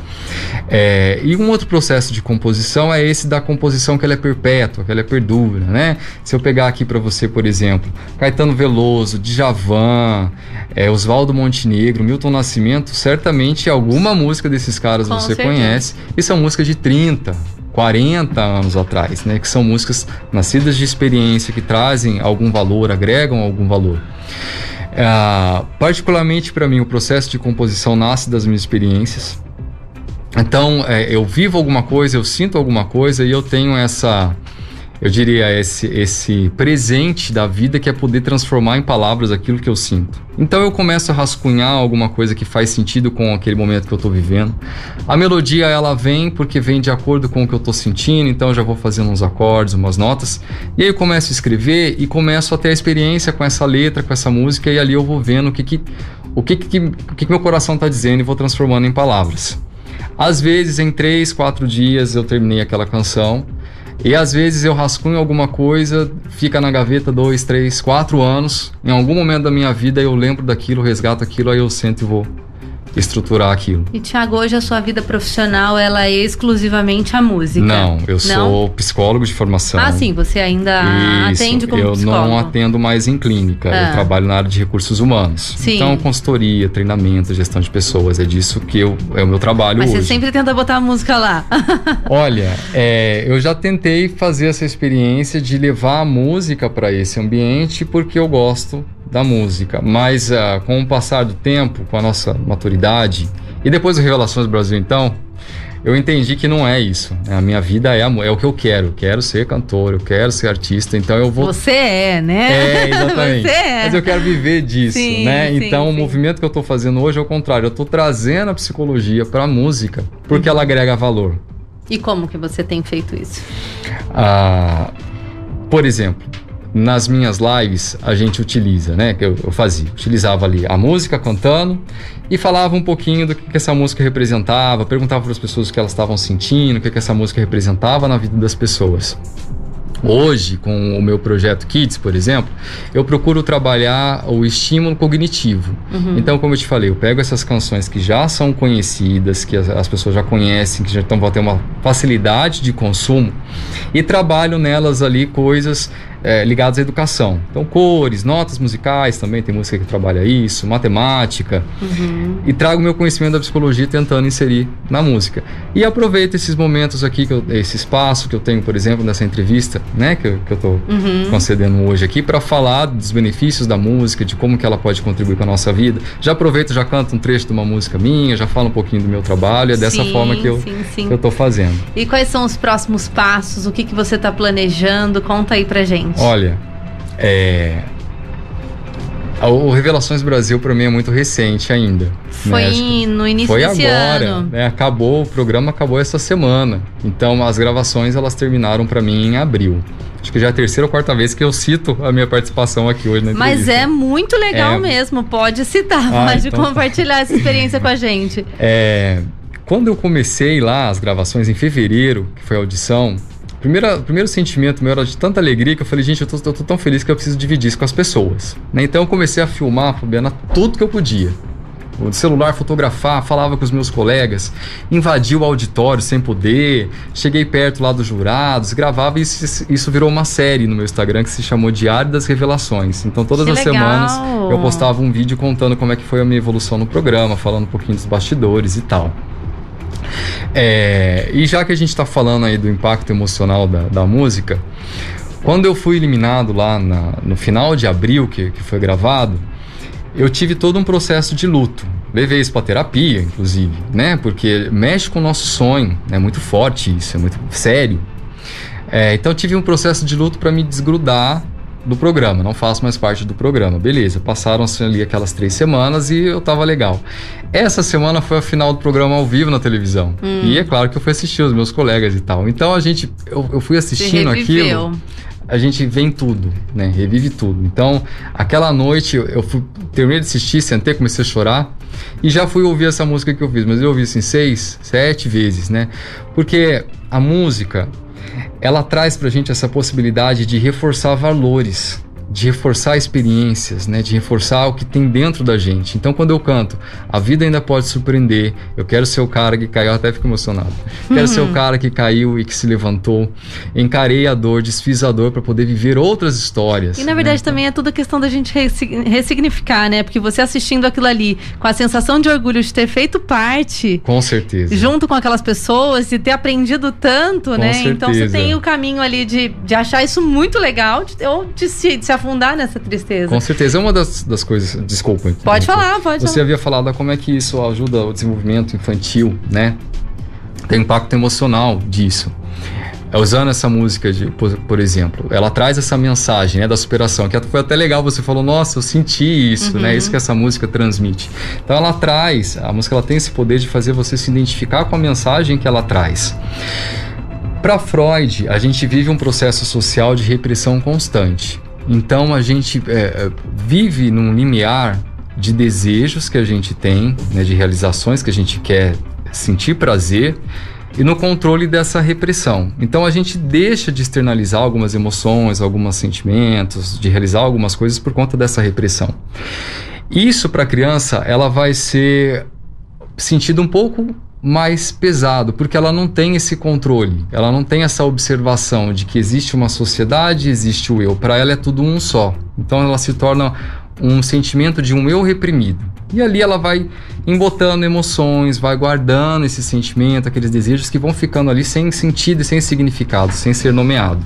É, e um outro processo de composição é esse da composição que ela é perpétua, que ela é perdura, né? Se eu pegar aqui para você, por exemplo, Caetano Veloso, Djavan, é, Oswaldo Montenegro, Milton Nascimento, certamente alguma música desses caras Com você certeza. conhece. E são músicas de 30, 40 anos atrás, né? Que são músicas nascidas de experiência, que trazem algum valor, agregam algum valor. Ah, particularmente para mim, o processo de composição nasce das minhas experiências. Então, é, eu vivo alguma coisa, eu sinto alguma coisa e eu tenho essa, eu diria, esse, esse presente da vida que é poder transformar em palavras aquilo que eu sinto. Então, eu começo a rascunhar alguma coisa que faz sentido com aquele momento que eu estou vivendo. A melodia, ela vem porque vem de acordo com o que eu estou sentindo, então eu já vou fazendo uns acordes, umas notas. E aí eu começo a escrever e começo a ter a experiência com essa letra, com essa música, e ali eu vou vendo o que, que, o que, que, o que, que meu coração está dizendo e vou transformando em palavras. Às vezes, em três, quatro dias, eu terminei aquela canção. E às vezes eu rascunho alguma coisa, fica na gaveta dois, três, quatro anos. Em algum momento da minha vida eu lembro daquilo, resgato aquilo, aí eu sento e vou estruturar aquilo. E Tiago, hoje a sua vida profissional ela é exclusivamente a música? Não, eu sou psicólogo de formação. Ah, sim, você ainda Isso, atende como eu psicólogo. não atendo mais em clínica, Ah. eu trabalho na área de recursos humanos. Sim. Então, consultoria, treinamento, gestão de pessoas, é disso que eu, é o meu trabalho Mas hoje. você sempre tenta botar a música lá. Olha, é, eu já tentei fazer essa experiência de levar a música para esse ambiente porque eu gosto da música, mas ah, com o passar do tempo, com a nossa maturidade e depois do Revelações Brasil, então, eu entendi que não é isso. A minha vida é, a é o que eu quero. Eu quero ser cantor, eu quero ser artista, então eu vou. Você é, né? É, exatamente. Você é. Mas eu quero viver disso, Sim, né? sim, então o sim. movimento que eu tô fazendo hoje é o contrário. Eu tô trazendo a psicologia pra música, porque Uhum. ela agrega valor. E como que você tem feito isso? Ah, por exemplo, nas minhas lives a gente utiliza, né? Que eu, eu fazia, utilizava ali a música cantando e falava um pouquinho do que, que essa música representava, perguntava para as pessoas o que elas estavam sentindo, o que, que essa música representava na vida das pessoas. Hoje, com o meu projeto Kids, por exemplo, eu procuro trabalhar o estímulo cognitivo. Então, como eu te falei, eu pego essas canções que já são conhecidas, que as, as pessoas já conhecem, que já estão, vão ter uma facilidade de consumo, e trabalho nelas ali coisas eh, ligadas à educação. Então, cores, notas musicais também, tem música que trabalha isso, matemática, e trago meu conhecimento da psicologia tentando inserir na música. E aproveito esses momentos aqui, que eu- esse espaço que eu tenho, por exemplo, nessa entrevista, né, que eu, que eu tô concedendo hoje aqui, para falar dos benefícios da música, de como que ela pode contribuir para a nossa vida. Já aproveito, já canto um trecho de uma música minha, já falo um pouquinho do meu trabalho, é dessa Sim, forma que eu, sim, sim. que eu tô fazendo. E quais são os próximos passos? O que, que você está planejando? Conta aí pra gente. Olha, é. O Revelações Brasil para mim é muito recente ainda. né? Foi que no início Foi agora, ano. né? Acabou, o programa acabou essa semana. Então as gravações elas terminaram para mim em abril. Acho que já é a terceira ou quarta vez que eu cito a minha participação aqui hoje na Mas entrevista. é muito legal É. mesmo. Pode citar, Ah, pode então tá. compartilhar essa experiência com a gente. É, quando eu comecei lá as gravações em fevereiro, que foi a audição, primeira, primeiro sentimento meu era de tanta alegria que eu falei, gente, eu tô, eu tô tão feliz que eu preciso dividir isso com as pessoas. né? Então eu comecei a filmar, Fabiana, tudo que eu podia. O celular, fotografar, falava com os meus colegas, invadi o auditório sem poder, cheguei perto lá dos jurados, gravava e isso, isso virou uma série no meu Instagram que se chamou Diário das Revelações. Então todas Que as legal! semanas eu postava um vídeo contando como é que foi a minha evolução no programa, falando um pouquinho dos bastidores e tal. É, e já que a gente está falando aí do impacto emocional da, da música, quando eu fui eliminado lá na- no final de abril, que, que foi gravado, eu tive todo um processo de luto. Levei isso para terapia, inclusive, né? Porque mexe com o nosso sonho, é muito forte isso, é muito sério. É, então tive um processo de luto para me desgrudar do programa, não faço mais parte do programa. Beleza, passaram-se ali aquelas três semanas e eu tava legal. Essa semana foi a final do programa ao vivo na televisão. E é claro que eu fui assistir os meus colegas e tal. Então a gente, eu, eu fui assistindo aquilo a gente vê em tudo, né? Revive tudo. Então, aquela noite eu- eu fui, terminei de assistir, sentei, comecei a chorar e já fui ouvir essa música que eu fiz, mas eu ouvi assim seis, sete vezes, né? Porque a música ela traz pra gente essa possibilidade de reforçar valores, de reforçar experiências, né? De reforçar o que tem dentro da gente. Então, quando eu canto, a vida ainda pode surpreender. Eu quero ser o cara que caiu, até fico emocionado. Quero ser o cara que caiu e que se levantou. Encarei a dor, desfiz a dor para poder viver outras histórias. E na verdade né? também é tudo questão da gente ressi- ressignificar, né? Porque você assistindo aquilo ali, com a sensação de orgulho de ter feito parte, Com certeza. junto com aquelas pessoas e ter aprendido tanto, Com né? Então você certeza. tem o caminho ali de, de achar isso muito legal de- ou de se, de se afundar nessa tristeza. Com certeza. É uma das, das coisas. Desculpa. Pode falar, pode Você falar. havia falado como é que isso ajuda o desenvolvimento infantil, né? Tem impacto emocional disso. É, Usando essa música, de, por, por exemplo, ela traz essa mensagem né, da superação, que foi até legal, você falou, nossa, eu senti isso, né? Isso que essa música transmite. Então ela traz, a música ela tem esse poder de fazer você se identificar com a mensagem que ela traz. Para Freud, a gente vive um processo social de repressão constante. Então a gente é, é, vive num limiar de desejos que a gente tem, né, de realizações que a gente quer sentir prazer e no controle dessa repressão. Então a gente deixa de externalizar algumas emoções, alguns sentimentos, de realizar algumas coisas por conta dessa repressão. Isso para a criança, ela vai ser sentido um pouco mais pesado, porque ela não tem esse controle, ela não tem essa observação de que existe uma sociedade, existe o eu. Para ela é tudo um só. Então ela se torna um sentimento de um eu reprimido. E ali ela vai embotando emoções, vai guardando esse sentimento, aqueles desejos que vão ficando ali sem sentido e sem significado, sem ser nomeado.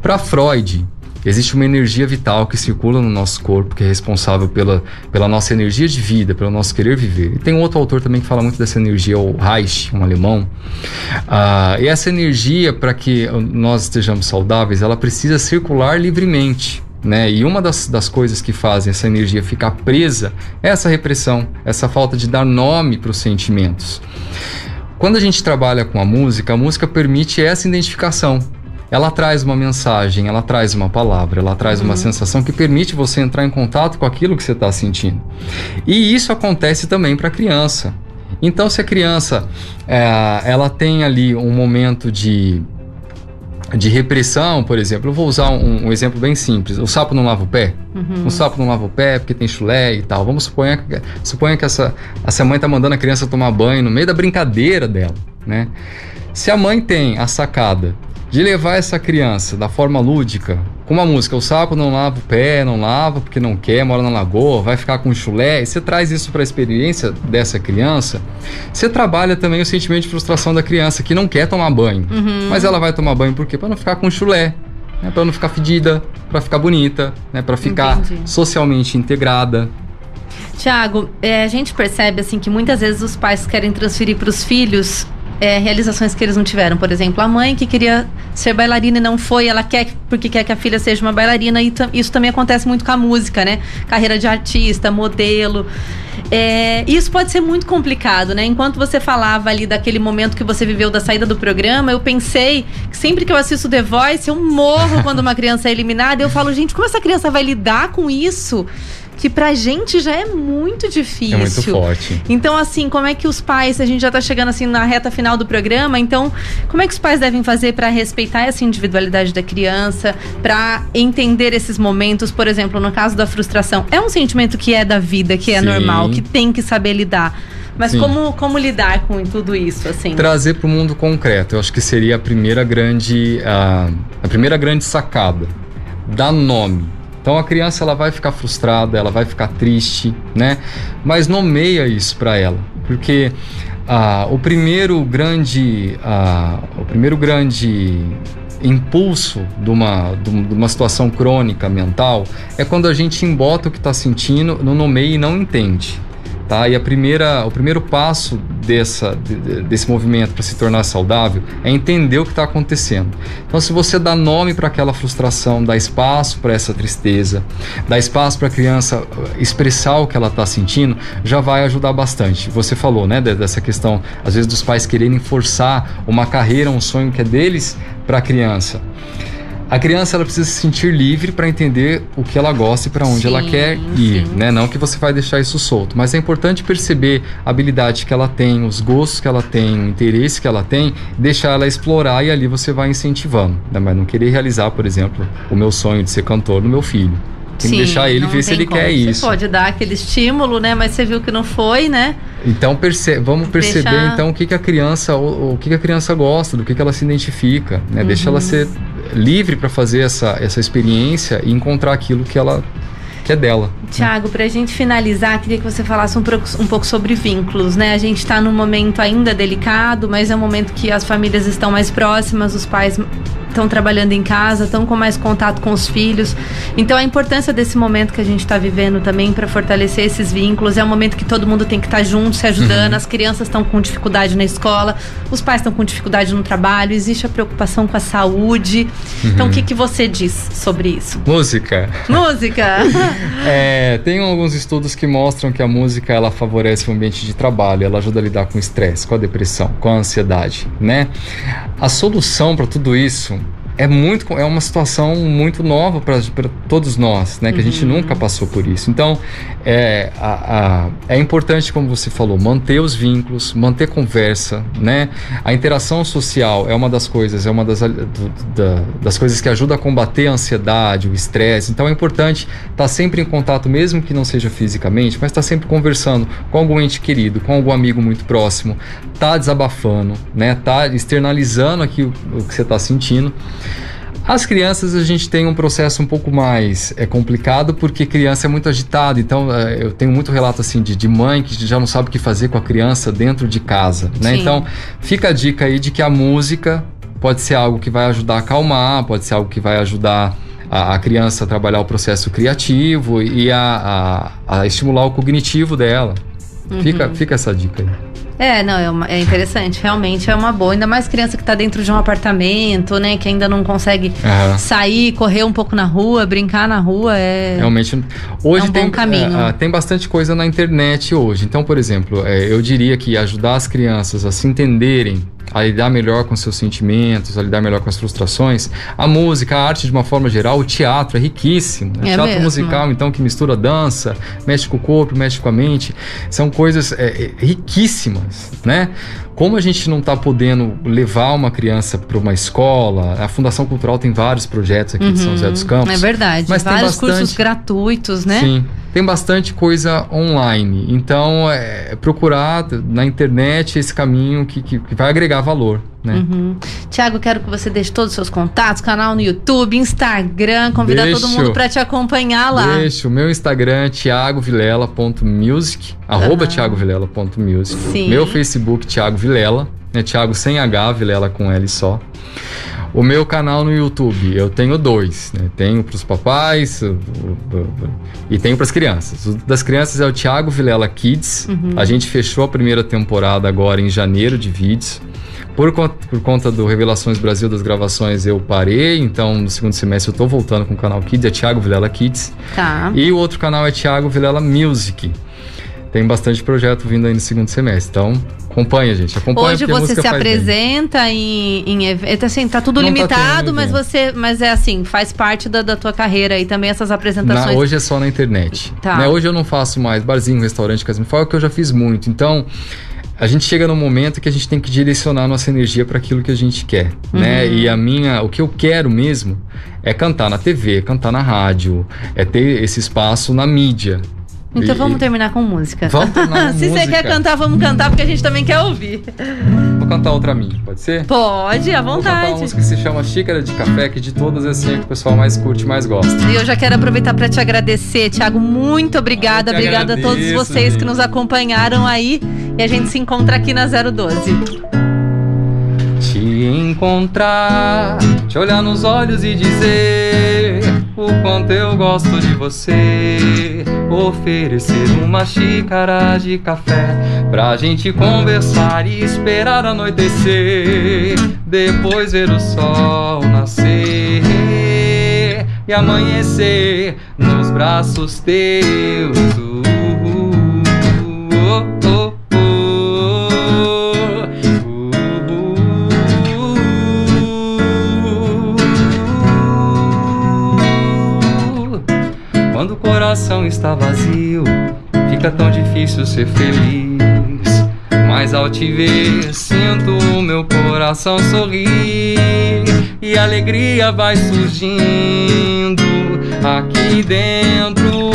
Para Freud, Existe uma energia vital que circula no nosso corpo, que é responsável pela, pela nossa energia de vida, pelo nosso querer viver. E tem um outro autor também que fala muito dessa energia, o Reich, um alemão. Ah, e essa energia, para que nós estejamos saudáveis, ela precisa circular livremente. Né? E uma das, das coisas que fazem essa energia ficar presa é essa repressão, essa falta de dar nome para os sentimentos. Quando a gente trabalha com a música, a música permite essa identificação. Ela traz uma mensagem, ela traz uma palavra, ela traz uma sensação que permite você entrar em contato com aquilo que você está sentindo. E isso acontece também para a criança. Então, se a criança é, ela tem ali um momento de de repressão, por exemplo, eu vou usar um, um exemplo bem simples. O sapo não lava o pé? Uhum. O sapo não lava o pé porque tem chulé e tal. Vamos supor que, suponha que essa, essa mãe tá mandando a criança tomar banho no meio da brincadeira dela, né? Se a mãe tem a sacada de levar essa criança da forma lúdica, com uma música, o sapo não lava o pé, não lava porque não quer, mora na lagoa, vai ficar com chulé, e você traz isso para a experiência dessa criança, você trabalha também o sentimento de frustração da criança que não quer tomar banho. Mas ela vai tomar banho por quê? Para não ficar com chulé, né? para não ficar fedida, para ficar bonita, né? para ficar Entendi. socialmente integrada. Tiago, é, a gente percebe assim que muitas vezes os pais querem transferir para os filhos é, realizações que eles não tiveram. Por exemplo, a mãe que queria ser bailarina e não foi, ela quer porque quer que a filha seja uma bailarina e isso também acontece muito com a música, né? Carreira de artista, modelo. É, isso pode ser muito complicado, né? Enquanto você falava ali daquele momento que você viveu da saída do programa, eu pensei que sempre que eu assisto The Voice, eu morro quando uma criança é eliminada. Eu falo, gente, como essa criança vai lidar com isso? Que pra gente já é muito difícil. É muito forte. Então, assim, como é que os pais, a gente já tá chegando assim na reta final do programa, então, como é que os pais devem fazer para respeitar essa individualidade da criança, para entender esses momentos, por exemplo, no caso da frustração, é um sentimento que é da vida, que é Sim. normal, que tem que saber lidar. Mas Sim. como, como lidar com tudo isso, assim? Trazer para o mundo concreto, eu acho que seria a primeira grande, a, a primeira grande sacada. Dar nome. Então a criança ela vai ficar frustrada, ela vai ficar triste, né? Mas nomeia isso para ela, porque ah, o primeiro grande, ah, o primeiro grande impulso de uma, de um- uma situação crônica mental é quando a gente embota o que está sentindo, não nomeia e não entende. Tá? E a primeira, o primeiro passo dessa, de- de- desse movimento para se tornar saudável é entender o que está acontecendo. Então, se você dá nome para aquela frustração, dá espaço para essa tristeza, dá espaço para a criança uh, expressar o que ela está sentindo, já vai ajudar bastante. Você falou, né, de- dessa questão, às vezes, dos pais quererem forçar uma carreira, um sonho que é deles para a criança. A criança ela precisa se sentir livre para entender o que ela gosta e para onde Sim, ela quer ir, sim. né? Não que você vai deixar isso solto, mas é importante perceber a habilidade que ela tem, os gostos que ela tem, o interesse que ela tem, deixar ela explorar e ali você vai incentivando, né? Mas não querer realizar, por exemplo, o meu sonho de ser cantor no meu filho. Tem que Sim, deixar ele ver se ele como. quer Você isso. pode dar aquele estímulo, né? Mas você viu que não foi, né? Então perce- vamos perceber Deixar- então o que, que a criança o, o que, que a criança gosta, do que, que ela se identifica, né? Deixa Uhum. ela ser livre para fazer essa, essa experiência e encontrar aquilo que ela que é dela. Tiago, pra gente finalizar, queria que você falasse um pouco, um pouco sobre vínculos, né? A gente tá num momento ainda delicado, mas é um momento que as famílias estão mais próximas, os pais estão trabalhando em casa, estão com mais contato com os filhos. Então a importância desse momento que a gente está vivendo também para fortalecer esses vínculos é um momento que todo mundo tem que estar junto, se ajudando. As crianças estão com dificuldade na escola, os pais estão com dificuldade no trabalho, existe a preocupação com a saúde. Então o que, que você diz sobre isso? Música. Música! É, tem alguns estudos que mostram que a música ela favorece o ambiente de trabalho, ela ajuda a lidar com o estresse, com a depressão, com a ansiedade, né? A solução para tudo isso é muito é uma situação muito nova para todos nós, né? Que a gente nunca passou por isso. Então é, a- a- é importante, como você falou, manter os vínculos, manter conversa, né? A interação social é uma das coisas, é uma das, do- da- das coisas que ajuda a combater a ansiedade, o estresse. Então é importante estar sempre em contato, mesmo que não seja fisicamente, mas estar sempre conversando com algum ente querido, com algum amigo muito próximo, tá desabafando, né? Tá externalizando aqui o, o que você está sentindo. As crianças a gente tem um processo um pouco mais é complicado porque criança é muito agitada, então é, eu tenho muito relato assim de, de mãe que já não sabe o que fazer com a criança dentro de casa, né? Sim. Então fica a dica aí de que a música pode ser algo que vai ajudar a acalmar, pode ser algo que vai ajudar a, a criança trabalhar o processo criativo e a, a- a estimular o cognitivo dela. Fica, fica essa dica aí. É, não, é, uma- é interessante. Realmente é uma boa. Ainda mais criança que tá dentro de um apartamento, né? Que ainda não consegue sair, correr um pouco na rua, brincar na rua. É. Realmente, hoje É um tem, bom caminho. ah, tem bastante coisa na internet hoje. Então, por exemplo, eh, eu diria que ajudar as crianças a se entenderem, a lidar melhor com seus sentimentos, a lidar melhor com as frustrações, a música, a arte de uma forma geral, o teatro é riquíssimo. né? É teatro mesmo. musical, então, que mistura dança, mexe com o corpo, mexe com a mente, são coisas eh, eh, riquíssimas, né? Como a gente não está podendo levar uma criança para uma escola, a Fundação Cultural tem vários projetos aqui de São José dos Campos. É verdade. Mas tem Vários cursos bastante- gratuitos, né? Sim, tem bastante coisa online. Então, é procurar na internet esse caminho que, que, que vai agregar valor, né? Uhum. Tiago, quero que você deixe todos os seus contatos, canal no YouTube, Instagram, convidar todo Deixo. mundo para te acompanhar lá. Deixa o meu Instagram, thiagovilela.music, arroba thiagovilela.music. Sim. Meu Facebook, Thiago Vilela, né? Thiago sem H, Vilela com L só. O meu canal no YouTube, eu tenho dois, né? Tenho para os papais e tenho para as crianças. O das crianças é o Thiago Vilela Kids. Uhum. A gente fechou a primeira temporada agora em janeiro de vídeos. Por conta, por conta do Revelações Brasil das gravações eu parei, então no segundo semestre eu tô voltando com o canal Kids, é Thiago Vilela Kids. Tá. E o outro canal é Thiago Vilela Music. Tem bastante projeto vindo aí no segundo semestre, então acompanha, gente. Acompanha Hoje você se faz bem. apresenta em, em evento, assim, tá tudo Não tá limitado, tendo mas evento. você, mas é assim, faz parte da, da tua carreira e também essas Na- apresentações. hoje é só na internet. Tá. Né, Hoje eu não faço mais barzinho, restaurante, foi o que eu já fiz muito. Então, a gente chega num momento que a gente tem que direcionar nossa energia para aquilo que a gente quer, né? Uhum. E a minha, o que eu quero mesmo é cantar na TV, cantar na rádio, é ter esse espaço na mídia. Então E- vamos terminar com música. Vamos terminar com Se você música. quer cantar, vamos cantar, porque a gente também quer ouvir. Vou cantar outra minha, pode ser? Pode, à Vou cantar uma vontade. música que se chama Xícara de Café, que de todas assim é que o pessoal mais curte, mais gosta. E eu já quero aproveitar para te agradecer, Thiago. Muito obrigada. Que Obrigada a todos vocês que gente. nos acompanharam aí. E a gente se encontra aqui na 012. Te encontrar, te olhar nos olhos e dizer o quanto eu gosto de você. Oferecer uma xícara de café pra gente conversar e esperar anoitecer. Depois ver o sol nascer e amanhecer nos braços teus. Coração está vazio, fica tão difícil ser feliz. Mas ao te ver, sinto o meu coração sorrir e a alegria vai surgindo aqui dentro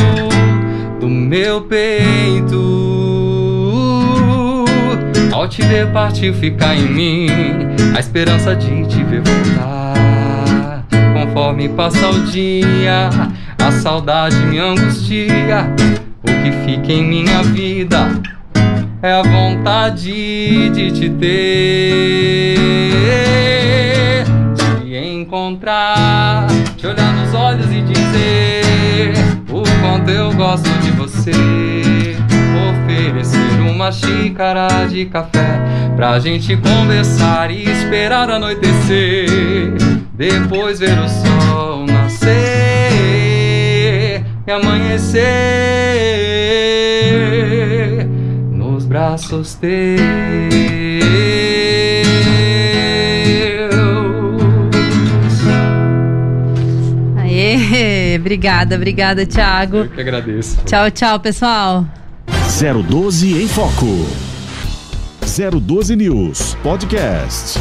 do meu peito. Ao te ver partir, ficar em mim a esperança de te ver voltar. Conforme passa o dia, a saudade me angustia. O que fica em minha vida é a vontade de te ter, te encontrar, te olhar nos olhos e dizer o quanto eu gosto de você. Oferecer uma xícara de café pra gente conversar e esperar anoitecer. Depois ver o sol nascer e amanhecer nos braços teus. Aê, obrigada, obrigada, Thiago. Eu que agradeço. Tchau, tchau, pessoal. 012 em Foco. 012 News Podcast.